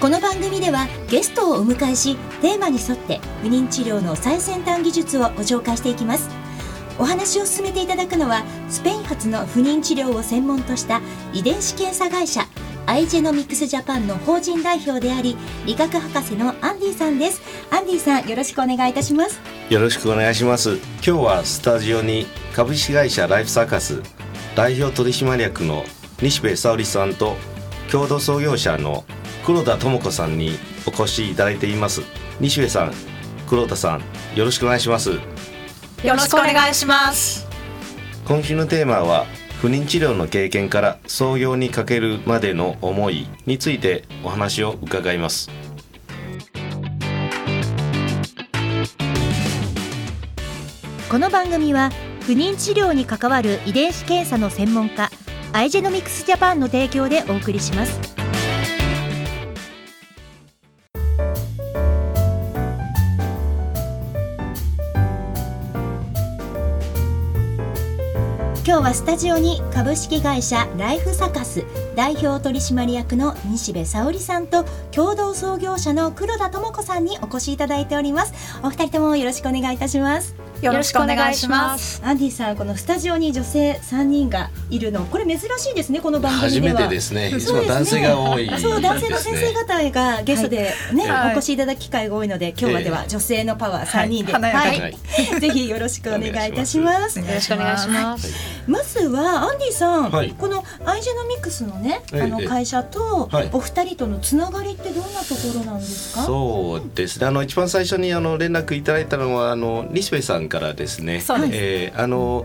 この番組ではゲストをお迎えしテーマに沿って不妊治療の最先端技術をご紹介していきます。お話を進めていただくのはスペイン発の不妊治療を専門とした遺伝子検査会社アイジェノミクスジャパンの法人代表であり理学博士のアンディさんです。アンディさんよろしくお願いいたします。よろしくお願いします。今日はスタジオに株式会社ライフサーカス代表取締役の西部沙織さんと共同創業者の黒田智子さんにお越しいただいています。西部さん黒田さんよろしくお願いします。よろしくお願いします。今週のテーマは不妊治療の経験から創業にかけるまでの思いについてお話を伺います。この番組は不妊治療に関わる遺伝子検査の専門家アイジェノミクスジャパンの提供でお送りしますはスタジオに株式会社ライフサカス代表取締役の西部沙織さんと共同創業者の黒田智子さんにお越しいただいております。お二人ともよろしくお願いいたします。よろしくお願いします。アンディさんこのスタジオに女性三人がいるの。これ珍しいですねこの番組初めてですね。いつも男性が多い、ね、そう男性の先生方がゲストでね、はい、お越しいただく機会が多いので今日はでは女性のパワー三人で、はい、はい、ぜひよろしくお願いいたします。よろしくお願いします、まずはアンディさん、このアイジェノミクスのねあの会社とお二人とのつながりってどんなところなんですか？そうですね。あの一番最初にあの連絡いただいたのはあの西部さんからですね。そうです、えー、あの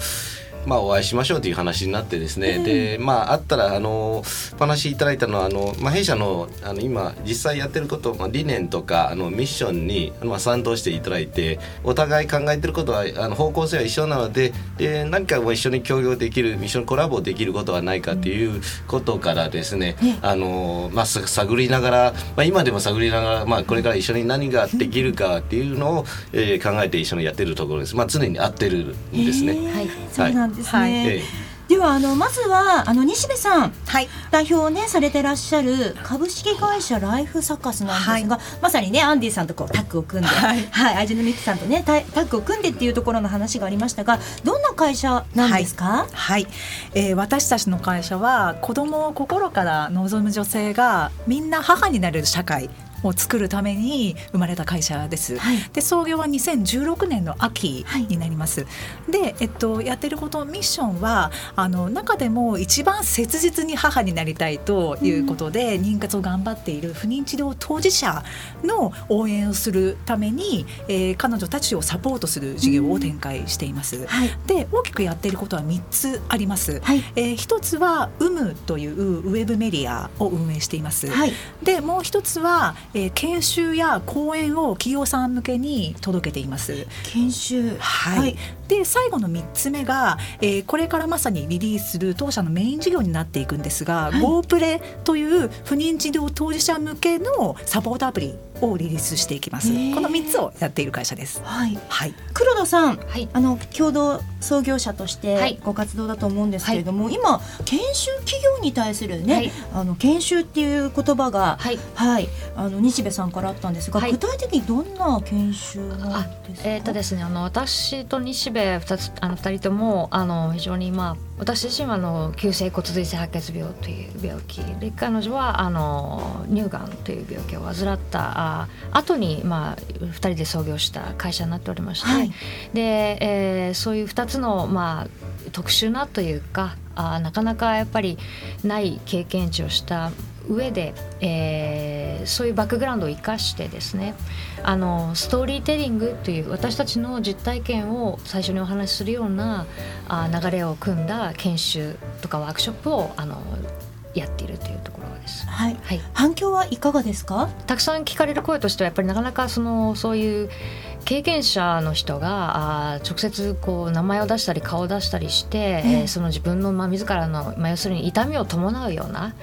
まあ、お会いしましょうという話になってですね、でまああったらあのお話いただいたのはあの、まあ、弊社のあの今実際やってること、まあ、理念とかあのミッションに、まあ、賛同していただいてお互い考えてることはあの方向性は一緒なのでで何かも一緒に協業できる一緒にコラボできることはないかということからですね、あのまあ、探りながら、まあ、今でも探りながら、まあ、これから一緒に何ができるかっていうのを、えー、考えて一緒にやってるところです。まあ、常に合ってるんですね。はい、そうなんですね、はい。ではあのまずはあの西部さん、はい、代表をねされてらっしゃる株式会社ライフサカスなんですが、はい、まさにねアンディさんとこうタッグを組んで、はい、はい、アイジェノミックさんとねタッグを組んでっていうところの話がありましたがどんな会社なんですか、はい、はい、えー、私たちの会社は子供を心から望む女性がみんな母になれる社会を作るために生まれた会社です。はい、で創業は2016年の秋になります。はい、で、えっと、やってることミッションはあの中でも一番切実に母になりたいということで、うん、妊活を頑張っている不妊治療当事者の応援をするために、えー、彼女たちをサポートする事業を展開しています。うんはい、で大きくやっていることは3つあります。はい、えー、1つは「うむ」というウェブメディアを運営しています。はい、でもう1つはえー、研修や講演を企業さん向けに届けています。研修はい、はい、で最後の3つ目が、えー、これからまさにリリースする当社のメイン事業になっていくんですが、はい、Go プレという不妊治療当事者向けのサポートアプリをリリースしていきます。この3つをやっている会社です。はい。はい。黒田さん、はい、あの共同創業者としてご活動だと思うんですけれども、はい、今研修企業に対するね、はい、あの研修っていう言葉が、はい、はい、あの西部さんからあったんですが、具体的にどんな研修なんですか？えっ、ー、とですね、あの私と西部二つあの二人ともあの非常にまあ私自身はあの急性骨髄性白血病という病気で彼女はあの乳がんという病気を患ったあ後にまあ二人で創業した会社になっておりまして、はい、で、えー、そういう二つのまあ特殊なというかあなかなかやっぱりない経験値をした上で、えー、そういうバックグラウンドを生かしてですねあのストーリーテリングという私たちの実体験を最初にお話しするようなあ流れを組んだ研修とかワークショップをあのやっているというところです。はい、はい、反響はいかがですか？たくさん聞かれる声としてはやっぱりなかなかそのそういう経験者の人があ直接こう名前を出したり顔を出したりして、えー、その自分の、まあ、自らの、まあ、要するに痛みを伴うような、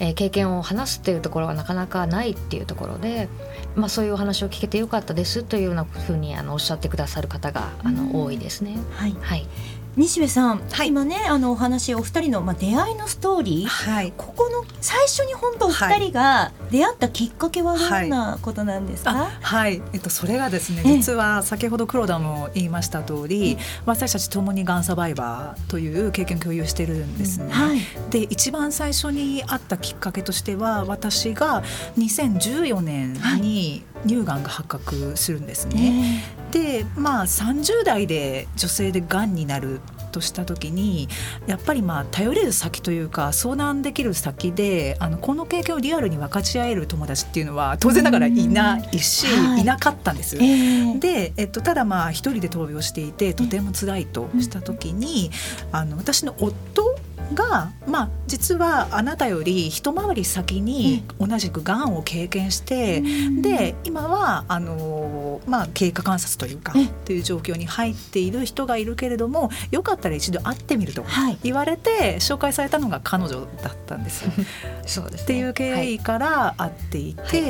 えー、経験を話すっていうところがなかなかないっていうところで、まあ、そういうお話を聞けてよかったですというようなふうにあのおっしゃってくださる方があの多いですね。はい、はい西部さん、はい、今ねあのお話お二人のまあ出会いのストーリー、はい、ここの最初に本当お二人が出会ったきっかけはどんなことなんですか、はい、はい、えっとそれがですね実は先ほど黒田も言いました通り、私たちともにがんサバイバーという経験を共有してるんですね。うんはい、で一番最初に会ったきっかけとしては私が2014年に乳がんが発覚するんですね。でまあ30代で女性でがんになるとした時にやっぱりまあ頼れる先というか相談できる先であのこの経験をリアルに分かち合える友達っていうのは当然ながらいないし、い、なかったんです。えー、で、えっと、ただまあ一人で闘病していてとても辛いとした時に、あの私の夫が、まあ、実はあなたより一回り先に同じくがんを経験して、うん、で今はあの、まあ、経過観察というかという状況に入っている人がいるけれどもよかったら一度会ってみると言われて、紹介されたのが彼女だったんです。そうです、ね、っていう経緯から会っていて、は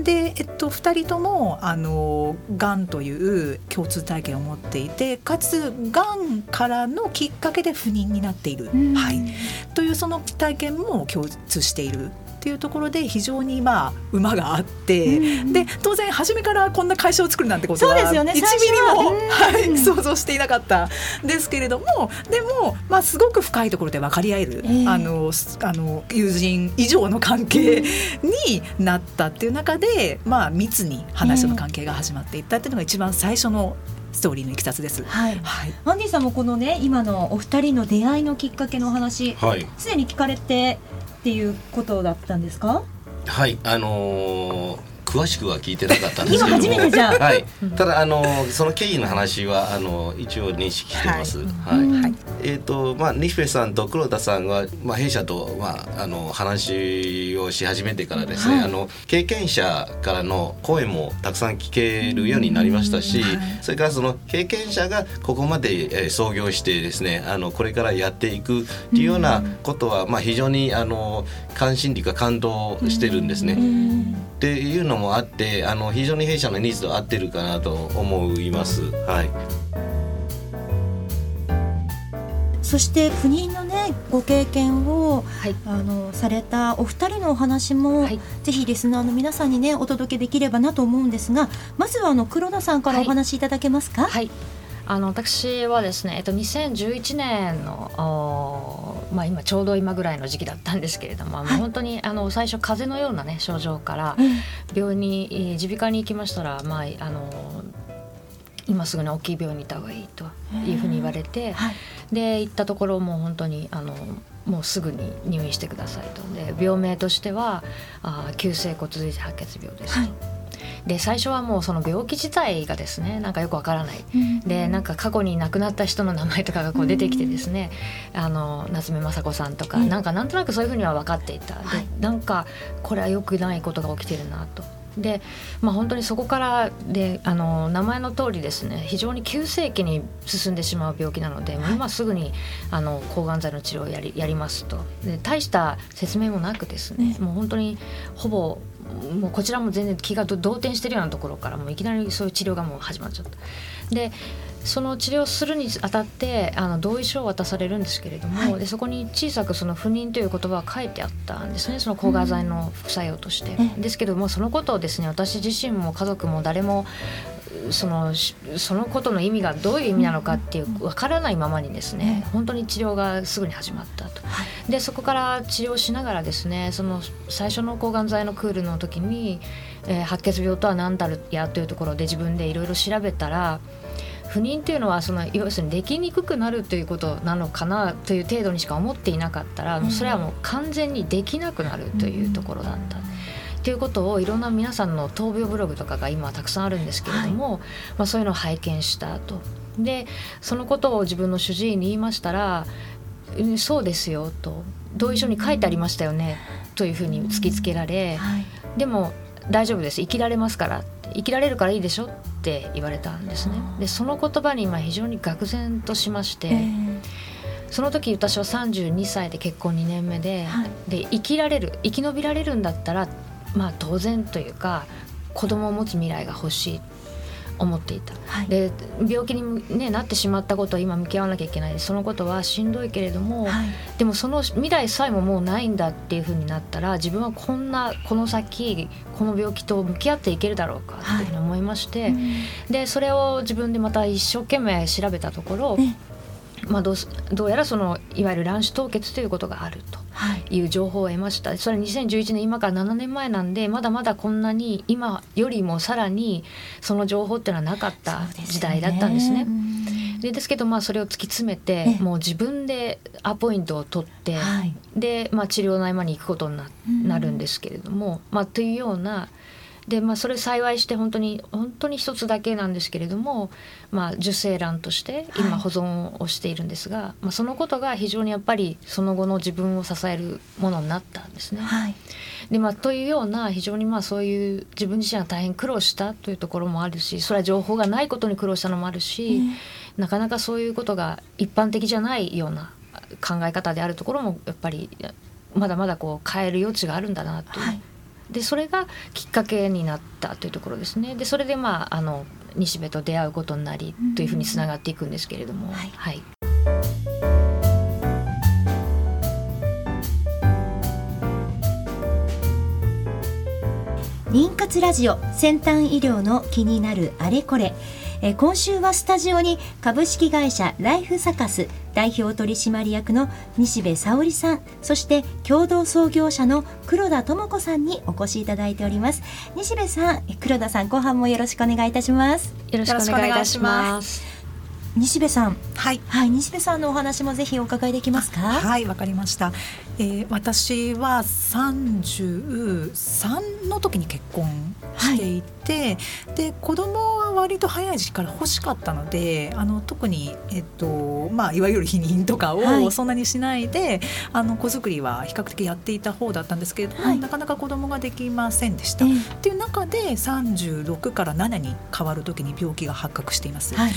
い、で、えっと、2人ともあのがんという共通体験を持っていてかつがんからのきっかけで不妊になっている。うんはい、というその体験も共通しているっていうところで非常にまあ馬があって、うん、で当然初めからこんな会社を作るなんてことは1ミリも、はい、想像していなかったですけれどもでも、まあ、すごく深いところで分かり合える、えー、あのあの友人以上の関係になったっていう中で、まあ、密に話の関係が始まっていったっていうのが一番最初のストーリーのいきさつです。はい。はい、アンディさんもこのね今のお二人の出会いのきっかけの話、はい、すでに聞かれてっていうことだったんですか？はい、あのー詳しくは聞いてなかったんですけども。はい、ただあのその経緯の話はあの一応認識してます。はい、はい、えっ、ー、とまあ西部さんと黒田さんはまあ弊社とまああの話をし始めてからですね、はい、あの経験者からの声もたくさん聞けるようになりましたし、それからその経験者がここまで創業してですねあのこれからやっていくっていうようなことはまあ非常にあの関心というか感動してるんですね。っていうのもあってあの非常に弊社のニーズと合ってるかなと思います。はい。そして不妊のねご経験を、はい、あのされたお二人のお話も、はい、ぜひリスナーの皆さんにねお届けできればなと思うんですがまずはあの黒田さんからお話しいただけますか？はい、はいあの私はですね、えっと、2011年のまあ、今ちょうど今ぐらいの時期だったんですけれども、はい、もう本当にあの最初風邪のような、ね、症状から病院に耳鼻科に行きましたら、まあ、あの今すぐに大きい病院に行った方がいいというふうに言われて、はい、で行ったところも本当にあのもうすぐに入院してくださいと。で病名としてはあ急性骨髄性白血病ですと。はいで最初はもうその病気自体がですねなんかよくわからない、うん、でなんか過去に亡くなった人の名前とかがこう出てきてですね、うん、あの夏目雅子さんとか、うん、なんかなんとなくそういうふうには分かっていた、はい、でなんかこれはよくないことが起きてるなと。で、まあ、本当にそこからであの名前の通りですね非常に急性期に進んでしまう病気なので、はい、今すぐにあの抗がん剤の治療をやりやりますと。で大した説明もなくですね、もう本当にほぼもうこちらも全然気が動転してるようなところからもういきなりそういう治療がもう始まっちゃった。でその治療するにあたってあの同意書を渡されるんですけれども、はい、でそこに小さくその不妊という言葉は書いてあったんですねその抗がん剤の副作用として。うん、ですけどもそのことをですね私自身も家族も誰もそのそのことの意味がどういう意味なのかっていう分からないままにですね本当に治療がすぐに始まったと。でそこから治療しながらですねその最初の抗がん剤のクールの時に、えー、白血病とは何だるやというところで自分でいろいろ調べたら不妊というのはその要するにできにくくなるということなのかなという程度にしか思っていなかったら、それはもう完全にできなくなるというところだった。っていうことをいろんな皆さんの闘病ブログとかが今たくさんあるんですけれども、はい、まあ、そういうのを拝見したと。でそのことを自分の主治医に言いましたら「そうですよ」と「同意書に書いてありましたよね」というふうに突きつけられ、はい、でも大丈夫です。生きられますから。生きられるからいいでしょって言われたんですね。でその言葉に今非常に愕然としまして。その時私は32歳で結婚2年目ではい、で生きられる生き延びられるんだったらまあ当然というか子供を持つ未来が欲しい思っていた、はい、で病気に、ね、なってしまったことを今向き合わなきゃいけない。そのことはしんどいけれども、はい、でもその未来さえももうないんだっていうふうになったら自分はこんなこの先この病気と向き合っていけるだろうかっていうふうに思いまして、はい、でそれを自分でまた一生懸命調べたところ、ねまあ、どうどうやらそのいわゆる卵子凍結ということがあるとい。う情報を得ました、はい、それは2011年今から7年前なんでまだまだこんなに今よりもさらにその情報っていうのはなかった時代だったんですね。でですけどまあそれを突き詰めてもう自分でアポイントを取って、はい、で、まあ、治療の合間に行くことにななるんですけれども、まあ、というようなでまあそれ幸いして本当に本当に一つだけなんですけれども、まあ、受精卵として今保存をしているんですが、はい、まあ、そのことが非常にやっぱりその後の自分を支えるものになったんですね。はい、でまあ、というような非常にまあそういう自分自身が大変苦労したというところもあるしそれは情報がないことに苦労したのもあるし、なかなかそういうことが一般的じゃないような考え方であるところもやっぱりまだまだこう変える余地があるんだなという。はいでそれがきっかけになったというところですね。でそれでまああの西部と出会うことになりというふうにつながっていくんですけれども、はい、はい、妊活ラジオ先端医療の気になるあれこれ。え今週はスタジオに株式会社ライフサカス代表取締役の西部沙織さんそして共同創業者の黒田智子さんにお越しいただいております。西部さん黒田さん後半もよろしくお願いいたします。よろしくお願いいたします。西部さん、はい、はい、西部さんのお話もぜひお伺いできますか？はい、わかりました。えー、私は三十三の時に結婚していて、はい、で子供は割と早い時期から欲しかったので、あの特にえっとまあいわゆる避妊とかをそんなにしないで、はい、あの子作りは比較的やっていた方だったんですけれども、はい、なかなか子供ができませんでした。えー、っていう中で三十六から七に変わる時に病気が発覚しています。はい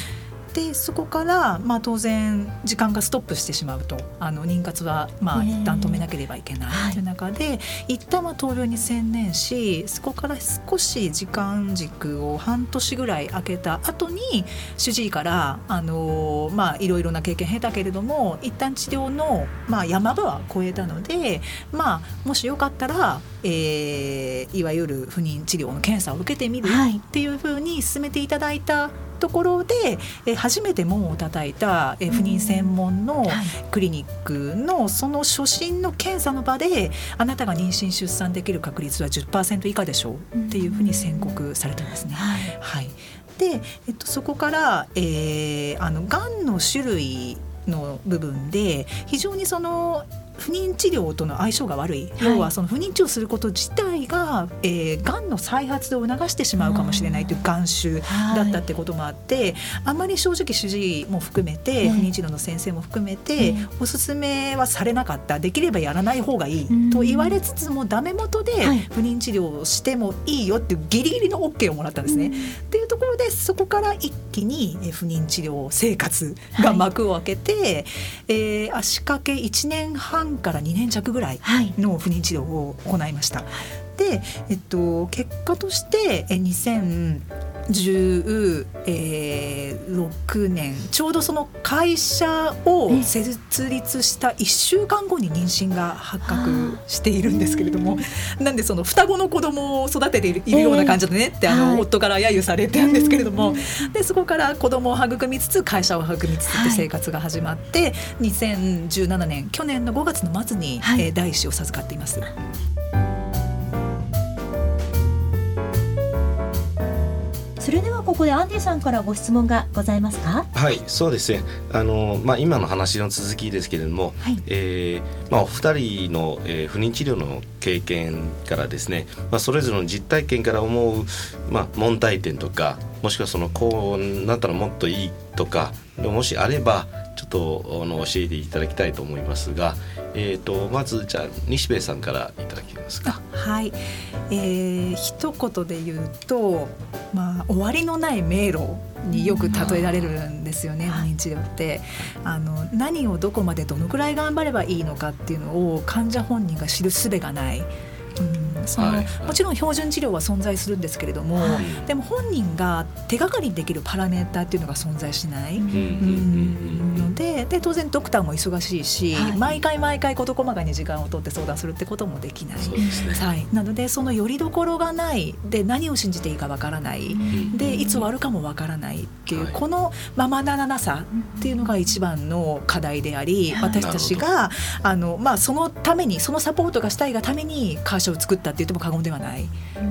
でそこから、まあ、当然時間がストップしてしまうと。あの妊活はまあ一旦止めなければいけない。という中で、はい、一旦は闘病に専念しそこから少し時間軸を半年ぐらい空けた後に主治医からあの、まあ、いろいろな経験経たけれども一旦治療の、まあ、山場は超えたので、まあ、もしよかったら、えー、いわゆる不妊治療の検査を受けてみるっていうふうに進めていただいたところで、え初めて門を叩いた、え不妊専門のクリニックのその初診の検査の場であなたが妊娠出産できる確率は10%以下でしょうっていうふうに宣告されたんですね。はい、はい、で、えっと、そこから、えー、あのがんの種類の部分で非常にその不妊治療との相性が悪い、はい、要はその不妊治療すること自体が、えー、がんの再発を促してしまうかもしれないという眼種だったってこともあって、はい、あまり正直主治医も含めて、不妊治療の先生も含めて、おすすめはされなかった。できればやらない方がいいと言われつつもダメ元で不妊治療をしてもいいよっていうギリギリの OK をもらったんですね。っていうところでそこから一気に不妊治療生活が幕を開けて、はい、えー、足掛け1年半半から2年弱ぐらいの不妊治療を行いました。で、えっと、結果として2016年。ちょうどその会社を設立した1週間後に妊娠が発覚しているんですけれどもなんでその双子の子供を育てているような感じでねってあの夫から揶揄されてるんですけれどもでそこから子供を育みつつ会社を育みつつって生活が始まって2017年去年の5月の末に第一子を授かっています。それではここでアンディさんからご質問がございますか？はいそうですね。あの、まあ、今の話の続きですけれども、はい、えー、まあ、お二人の、えー、不妊治療の経験からですね、まあ、それぞれの実体験から思う、まあ、問題点とかもしくはそのこうなったらもっといいとかもしあればちょっっとあの教えていただきたいと思いますが、えーと、まずじゃあ西部さんからいただけますか？はい、えー、一言で言うと、まあ、終わりのない迷路によく例えられるんですよね、不妊治療って。あの何をどこまでどのくらい頑張ればいいのかっていうのを患者本人が知る術がない。うんその、はい、もちろん標準治療は存在するんですけれども、はい、でも本人が手がかりにできるパラメーターっていうのが存在しない、うん、のでで当然ドクターも忙しいし、はい、毎回毎回事細かに時間を取って相談するってこともできない、ね、はい、なのでそのよりどころがない。で何を信じていいかわからない、でいつ終わるかもわからないっていう、このままならなさっていうのが一番の課題であり、私たちがあの、まあ、そのためにそのサポートがしたいがために会社を作ったって言っても過言ではない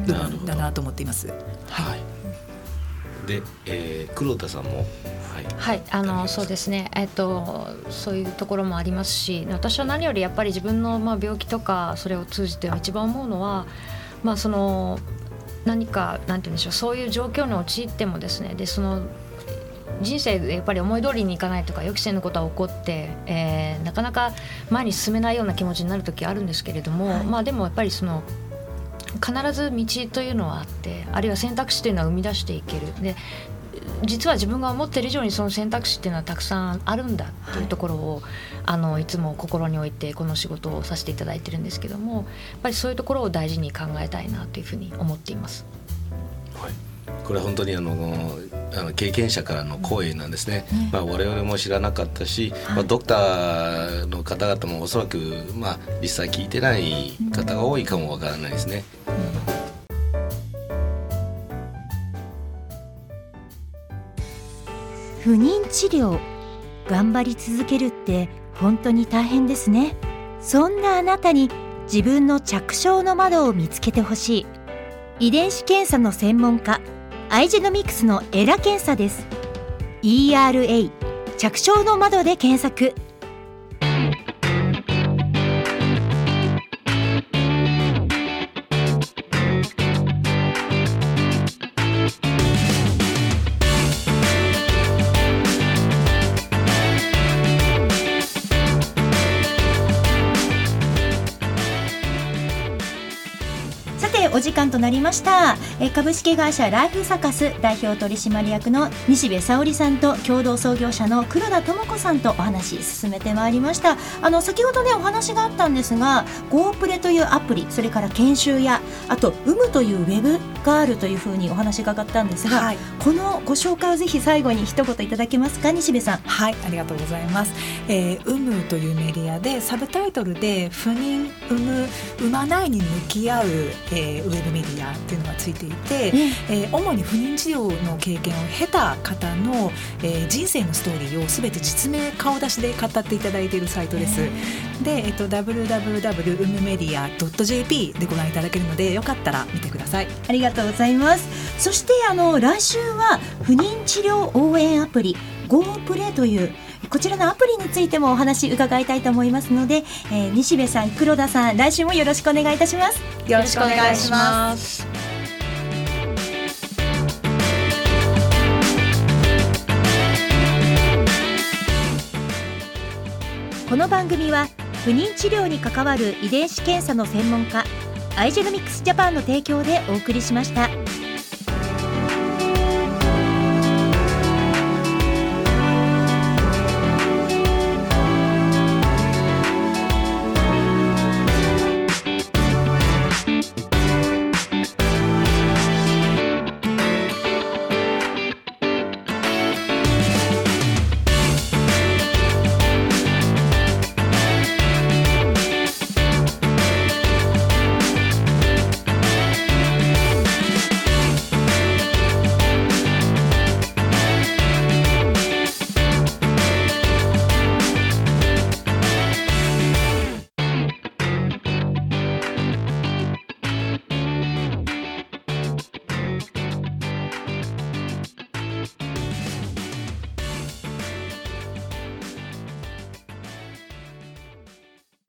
部分だなと思っています。はい、はい、で、えー、黒田さんもはい、はい、あのそうですね、えっと、そういうところもありますし私は何よりやっぱり自分の、まあ、病気とかそれを通じて一番思うのは、まあ、その何かなんて言うんでしょうそういう状況に陥ってもですねでその人生でやっぱり思い通りにいかないとか予期せぬことは起こって、えー、なかなか前に進めないような気持ちになる時あるんですけれども、はい、まあでもやっぱりその必ず道というのはあってあるいは選択肢というのは生み出していけるで実は自分が思ってる以上にその選択肢っていうのはたくさんあるんだっていうところを、はい、あのいつも心に置いてこの仕事をさせていただいてるんですけどもやっぱりそういうところを大事に考えたいなというふうに思っています。はい、これは本当にあのあの経験者からの声なんですね、うん、まあ、我々も知らなかったし、はい、まあ、ドクターの方々もおそらく、まあ、実際聞いてない方が多いかもわからないですね。不妊治療頑張り続けるって本当に大変ですね。そんなあなたに自分の着床の窓を見つけてほしい。遺伝子検査の専門家アイジェノミクスのエラ検査です。ERA 着床の窓で検索。お時間となりました、え株式会社ライフサカス代表取締役の西部沙織さんと共同創業者の黒田智子さんとお話進めてまいりました。あの先ほどねお話があったんですが GoPlay というアプリそれから研修やあと UM というウェブがあるというふうにお話が伺ったんですが、はい、このご紹介をぜひ最後に一言いただけますか？西部さん。はいありがとうございます、えー、UM というメディアでサブタイトルで不妊産む産まないに向き合う、えー、ウェブメディアっていうのがついていて、えー、主に不妊治療の経験を経た方の、えー、人生のストーリーをすべて実名顔出しで語っていただいているサイトです。で、えっと、www ウムメディア .jp でご覧いただけるのでよかったら見てください。ありがとうございます。そしてあの来週は不妊治療応援アプリ Go プレというこちらのアプリについてもお話伺いたいと思いますので、えー、西部さん黒田さん来週もよろしくお願いいたしますよろしくお願いしますこの番組は不妊治療に関わる遺伝子検査の専門家アイジェノミクスジャパンの提供でお送りしました。